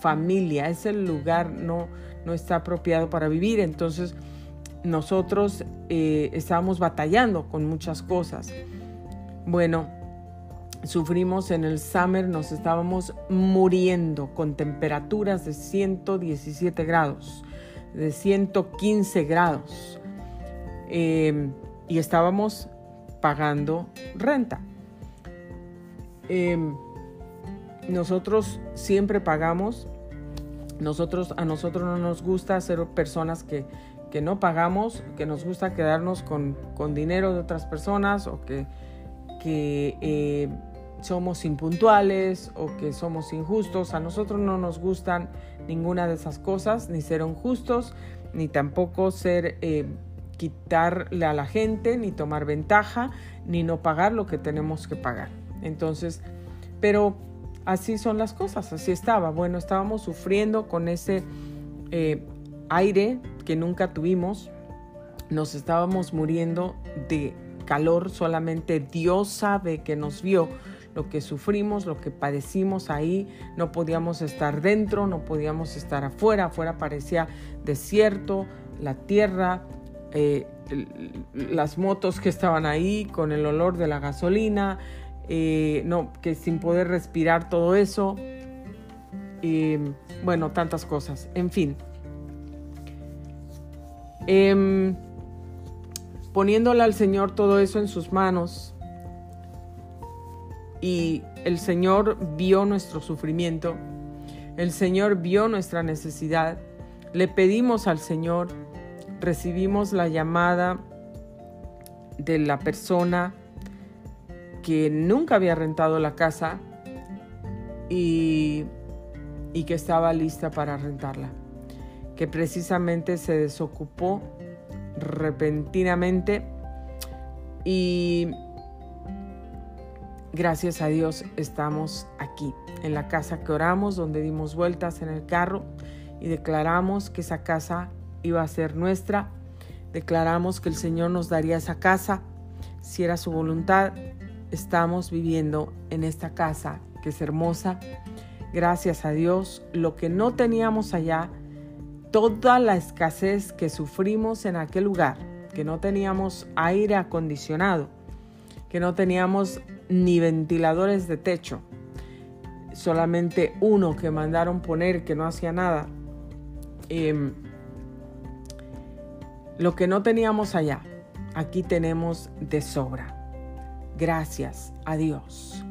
familia, ese lugar no, no está apropiado para vivir, entonces nosotros eh, estábamos batallando con muchas cosas. Bueno, sufrimos en el summer, nos estábamos muriendo con temperaturas de 117 grados, de 115 grados. Em, y estábamos pagando renta. Em, nosotros siempre pagamos. Nosotros, a nosotros no nos gusta ser personas que que no pagamos, que nos gusta quedarnos con, dinero de otras personas o que, que eh, somos impuntuales o que somos injustos. A nosotros no nos gustan ninguna de esas cosas, ni ser injustos, ni tampoco ser eh, quitarle a la gente, ni tomar ventaja, ni no pagar lo que tenemos que pagar. Entonces, pero así son las cosas, así estaba. Bueno, estábamos sufriendo con ese eh, aire que nunca tuvimos. Nos estábamos muriendo de calor, solamente Dios sabe que nos vio lo que sufrimos, lo que padecimos ahí, no podíamos estar dentro, no podíamos estar afuera, afuera parecía desierto, la tierra, eh, las motos que estaban ahí con el olor de la gasolina, eh, no, que sin poder respirar todo eso, bueno, tantas cosas, en fin. Em, poniéndole al Señor todo eso en sus manos. Y el Señor vio nuestro sufrimiento, el Señor vio nuestra necesidad, le pedimos al Señor, recibimos la llamada de la persona que nunca había rentado la casa y, y que estaba lista para rentarla que precisamente se desocupó repentinamente y gracias a Dios estamos aquí, en la casa que oramos, donde dimos vueltas en el carro y declaramos que esa casa iba a ser nuestra, declaramos que el Señor nos daría esa casa, si era su voluntad, estamos viviendo en esta casa que es hermosa. Gracias a Dios, lo que no teníamos allá, toda la escasez que sufrimos en aquel lugar, que no teníamos aire acondicionado, que no teníamos ni ventiladores de techo, solamente uno que mandaron poner que no hacía nada. Em, lo que no teníamos allá, aquí tenemos de sobra. Gracias a Dios.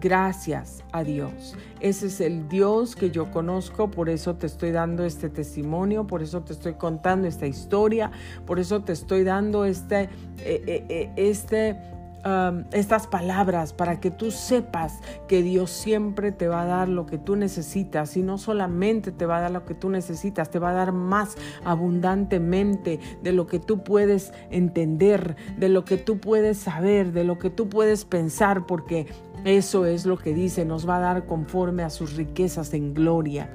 Gracias a Dios. Ese es el Dios que yo conozco, por eso te estoy dando este testimonio, por eso te estoy contando esta historia, por eso te estoy dando este, eh, eh, eh, este estas palabras para que tú sepas que Dios siempre te va a dar lo que tú necesitas y no solamente te va a dar lo que tú necesitas, te va a dar más abundantemente de lo que tú puedes entender, de lo que tú puedes saber, de lo que tú puedes pensar, porque eso es lo que dice, nos va a dar conforme a sus riquezas en gloria.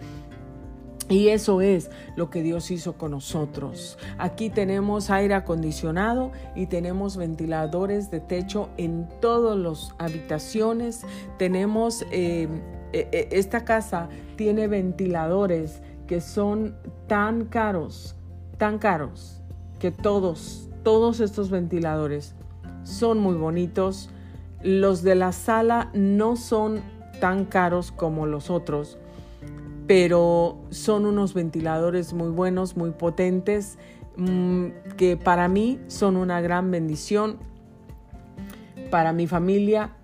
Y eso es lo que Dios hizo con nosotros. Aquí tenemos aire acondicionado y tenemos ventiladores de techo en todas las habitaciones. Tenemos, eh, eh, eh, esta casa tiene ventiladores que son tan caros, tan caros, que todos, todos estos ventiladores son muy bonitos. Los de la sala no son tan caros como los otros pero son unos ventiladores muy buenos, muy potentes, mm, que para mí son una gran bendición. Para mi familia,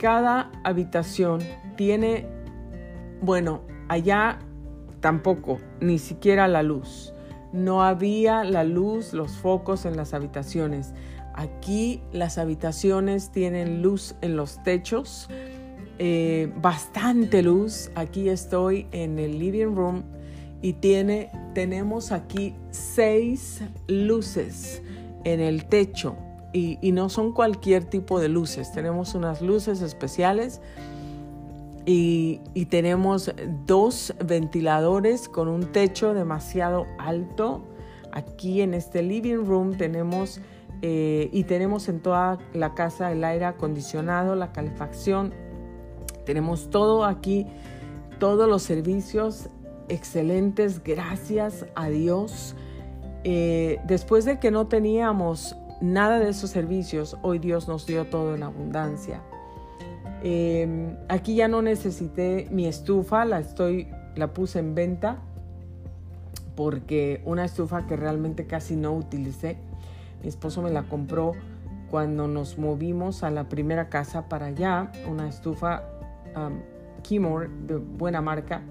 cada habitación tiene, bueno, allá tampoco, ni siquiera la luz. No había la luz, los focos en las habitaciones. Aquí las habitaciones tienen luz en los techos, eh, bastante luz. Aquí estoy en el living room y tiene, tenemos aquí seis luces en el techo y, no son cualquier tipo de luces. Tenemos unas luces especiales y, y tenemos dos ventiladores con un techo demasiado alto. Aquí en este living room tenemos eh, y tenemos en toda la casa el aire acondicionado, la calefacción tenemos todo aquí, todos los servicios excelentes, gracias a Dios. Eh, después de que no teníamos nada de esos servicios, hoy Dios nos dio todo en abundancia. Em, aquí ya no necesité mi estufa, la estoy, la puse en venta porque una estufa que realmente casi no utilicé. Mi esposo me la compró cuando nos movimos a la primera casa para allá, una estufa um, de buena marca,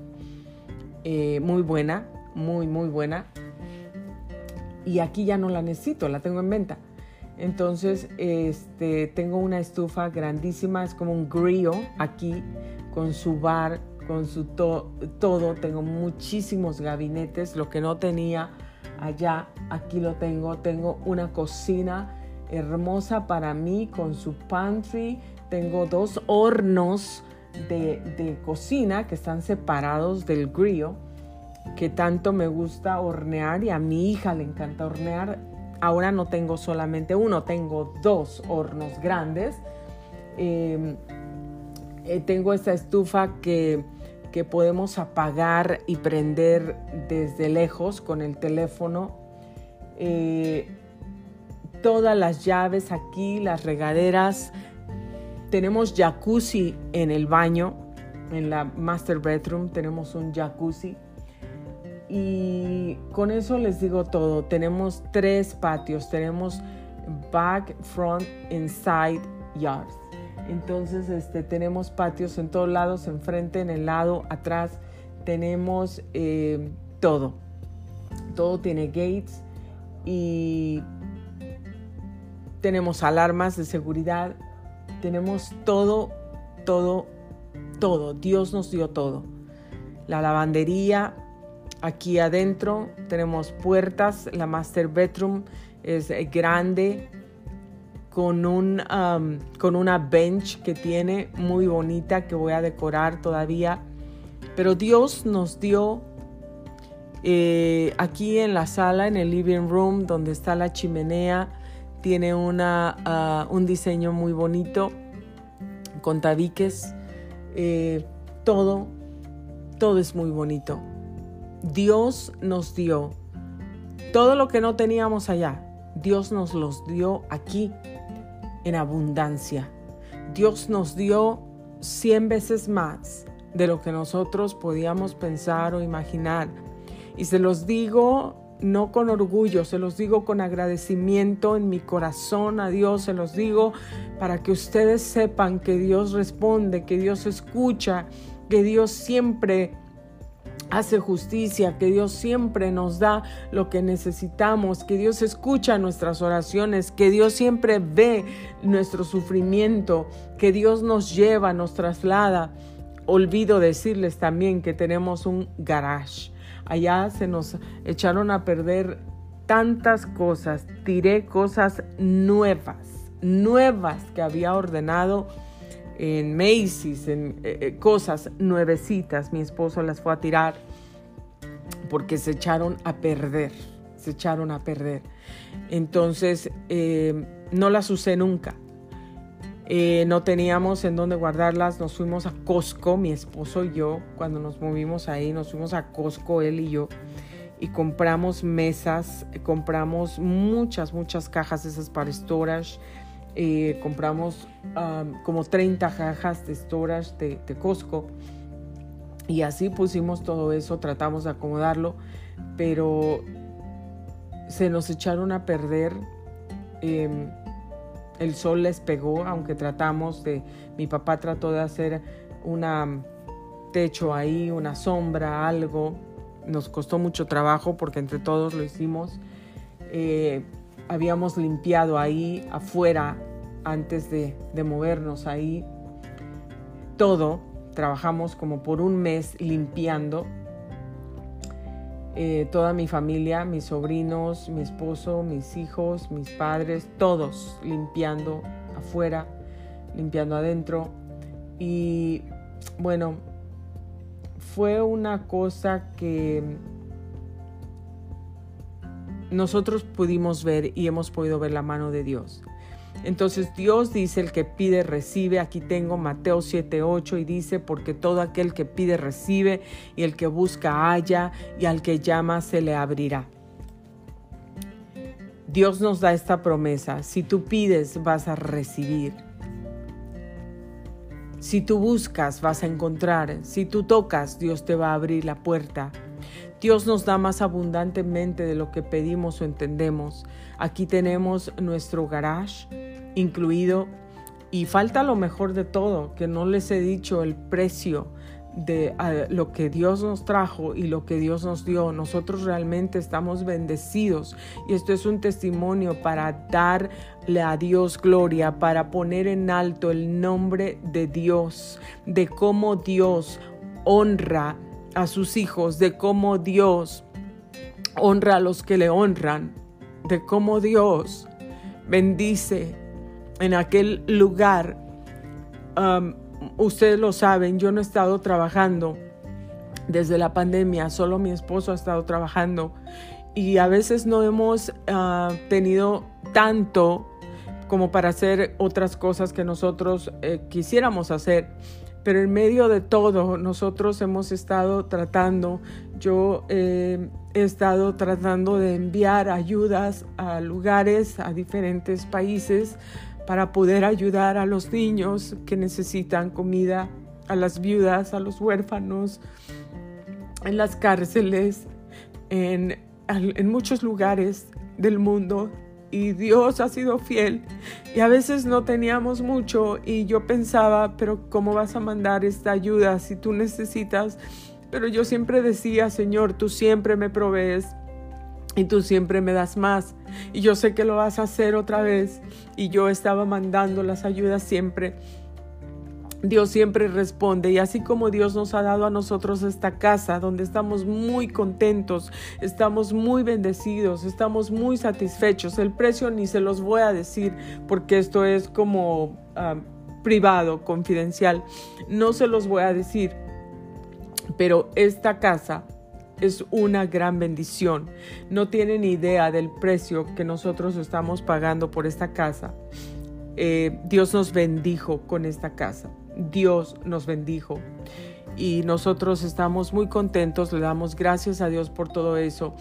eh, muy buena, muy, muy buena. Y aquí ya no la necesito, la tengo en venta. Entonces, este, tengo una estufa grandísima, es como un grill aquí, con su bar, con su todo. Tengo muchísimos gabinetes, lo que no tenía allá, aquí lo tengo. Tengo una cocina hermosa para mí con su pantry. Tengo dos hornos de, cocina que están separados del grill, que tanto me gusta hornear y a mi hija le encanta hornear. Ahora no tengo solamente uno, tengo dos hornos grandes. Em, eh, tengo esta estufa que podemos apagar y prender desde lejos con el teléfono. Eh, todas las llaves aquí, las regaderas, tenemos jacuzzi en el baño, en la master bedroom tenemos un jacuzzi. Y con eso les digo todo. Tenemos tres patios. Tenemos back, front, inside yards. Entonces este, tenemos patios en todos lados, enfrente, en el lado, atrás. Tenemos eh, todo. Todo tiene gates y tenemos alarmas de seguridad tenemos todo, todo, todo. Dios nos dio todo. La lavandería, aquí adentro tenemos puertas, la master bedroom es grande, con, un, um, con una bench que tiene muy bonita que voy a decorar todavía. Pero Dios nos dio eh, aquí en la sala, en el living room, donde está la chimenea, tiene una, ah, un diseño muy bonito con tabiques. Eh, todo, todo es muy bonito. Dios nos dio todo lo que no teníamos allá. Dios nos los dio aquí en abundancia. Dios nos dio cien veces más de lo que nosotros podíamos pensar o imaginar. Y se los digo no con orgullo, se los digo con agradecimiento en mi corazón a Dios, se los digo para que ustedes sepan que Dios responde, que Dios escucha, que Dios siempre hace justicia, que Dios siempre nos da lo que necesitamos, que Dios escucha nuestras oraciones, que Dios siempre ve nuestro sufrimiento, que Dios nos lleva, nos traslada. Olvido decirles también que tenemos un garage. Allá se nos echaron a perder tantas cosas, tiré cosas nuevas, nuevas que había ordenado en Macy's, en eh, eh, cosas nuevecitas. Mi esposo las fue a tirar porque se echaron a perder, se echaron a perder. Entonces, eh, no las usé nunca. No teníamos en dónde guardarlas, nos fuimos a Costco, mi esposo y yo, cuando nos movimos ahí, nos fuimos a Costco, él y yo, y compramos mesas, compramos muchas, muchas cajas esas para storage, eh, compramos como 30 cajas de storage de, Costco y así pusimos todo eso, tratamos de acomodarlo, pero se nos echaron a perder. Em, el sol les pegó, aunque tratamos de, mi papá trató de hacer un techo ahí, una sombra, algo. Nos costó mucho trabajo porque entre todos lo hicimos. Eh, habíamos limpiado ahí afuera antes de, movernos ahí todo. Trabajamos como por un mes limpiando eh, toda mi familia, mis sobrinos, mi esposo, mis hijos, mis padres, todos limpiando afuera, limpiando adentro. Y bueno, fue una cosa que nosotros pudimos ver y hemos podido ver la mano de Dios. Entonces Dios dice, el que pide recibe. Aquí tengo Mateo 7:8 y dice, porque todo aquel que pide recibe y el que busca halla y al que llama se le abrirá. Dios nos da esta promesa. Si tú pides, vas a recibir. Si tú buscas, vas a encontrar. Si tú tocas, Dios te va a abrir la puerta. Dios nos da más abundantemente de lo que pedimos o entendemos. Aquí tenemos nuestro garage incluido y falta lo mejor de todo, que no les he dicho el precio de lo que Dios nos trajo y lo que Dios nos dio. Nosotros realmente estamos bendecidos y esto es un testimonio para darle a Dios gloria, para poner en alto el nombre de Dios, de cómo Dios honra a sus hijos, de cómo Dios honra a los que le honran, de cómo Dios bendice en aquel lugar. Um, ustedes lo saben, yo no he estado trabajando desde la pandemia, solo mi esposo ha estado trabajando y a veces no hemos uh, tenido tanto como para hacer otras cosas que nosotros eh, quisiéramos hacer pero en medio de todo nosotros hemos estado tratando, yo eh, he estado tratando de enviar ayudas a lugares, a diferentes países, para poder ayudar a los niños que necesitan comida, a las viudas, a los huérfanos, en las cárceles, en, en muchos lugares del mundo y Dios ha sido fiel. Y a veces no teníamos mucho y yo pensaba, pero ¿cómo vas a mandar esta ayuda si tú necesitas? Pero yo siempre decía, Señor, tú siempre me provees y tú siempre me das más. Y yo sé que lo vas a hacer otra vez y yo estaba mandando las ayudas siempre Dios siempre responde y así como Dios nos ha dado a nosotros esta casa donde estamos muy contentos, estamos muy bendecidos, estamos muy satisfechos. El precio ni se los voy a decir porque esto es como ah, privado, confidencial. No se los voy a decir, pero esta casa es una gran bendición. No tienen idea del precio que nosotros estamos pagando por esta casa. Eh, Dios nos bendijo con esta casa. Dios nos bendijo. Y nosotros estamos muy contentos, le damos gracias a Dios por todo eso.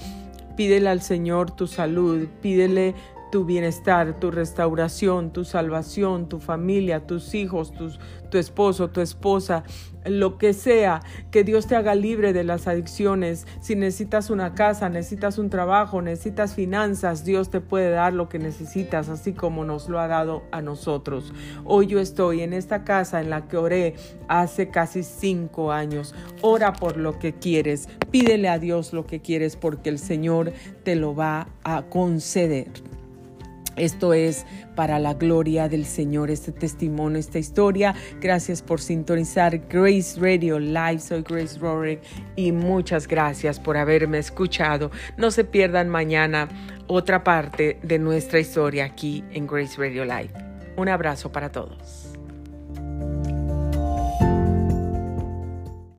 Pídele al Señor tu salud, pídele tu bienestar, tu restauración, tu salvación, tu familia, tus hijos, tus, tu esposo, tu esposa, lo que sea, que Dios te haga libre de las adicciones. Si necesitas una casa, necesitas un trabajo, necesitas finanzas, Dios te puede dar lo que necesitas, así como nos lo ha dado a nosotros. Hoy yo estoy en esta casa en la que oré hace casi cinco años. Ora por lo que quieres, pídele a Dios lo que quieres porque el Señor te lo va a conceder. Esto es para la gloria del Señor, este testimonio, esta historia. Gracias por sintonizar Grace Radio Live. Soy Grace Rorick y muchas gracias por haberme escuchado. No se pierdan mañana otra parte de nuestra historia aquí en Grace Radio Live. Un abrazo para todos.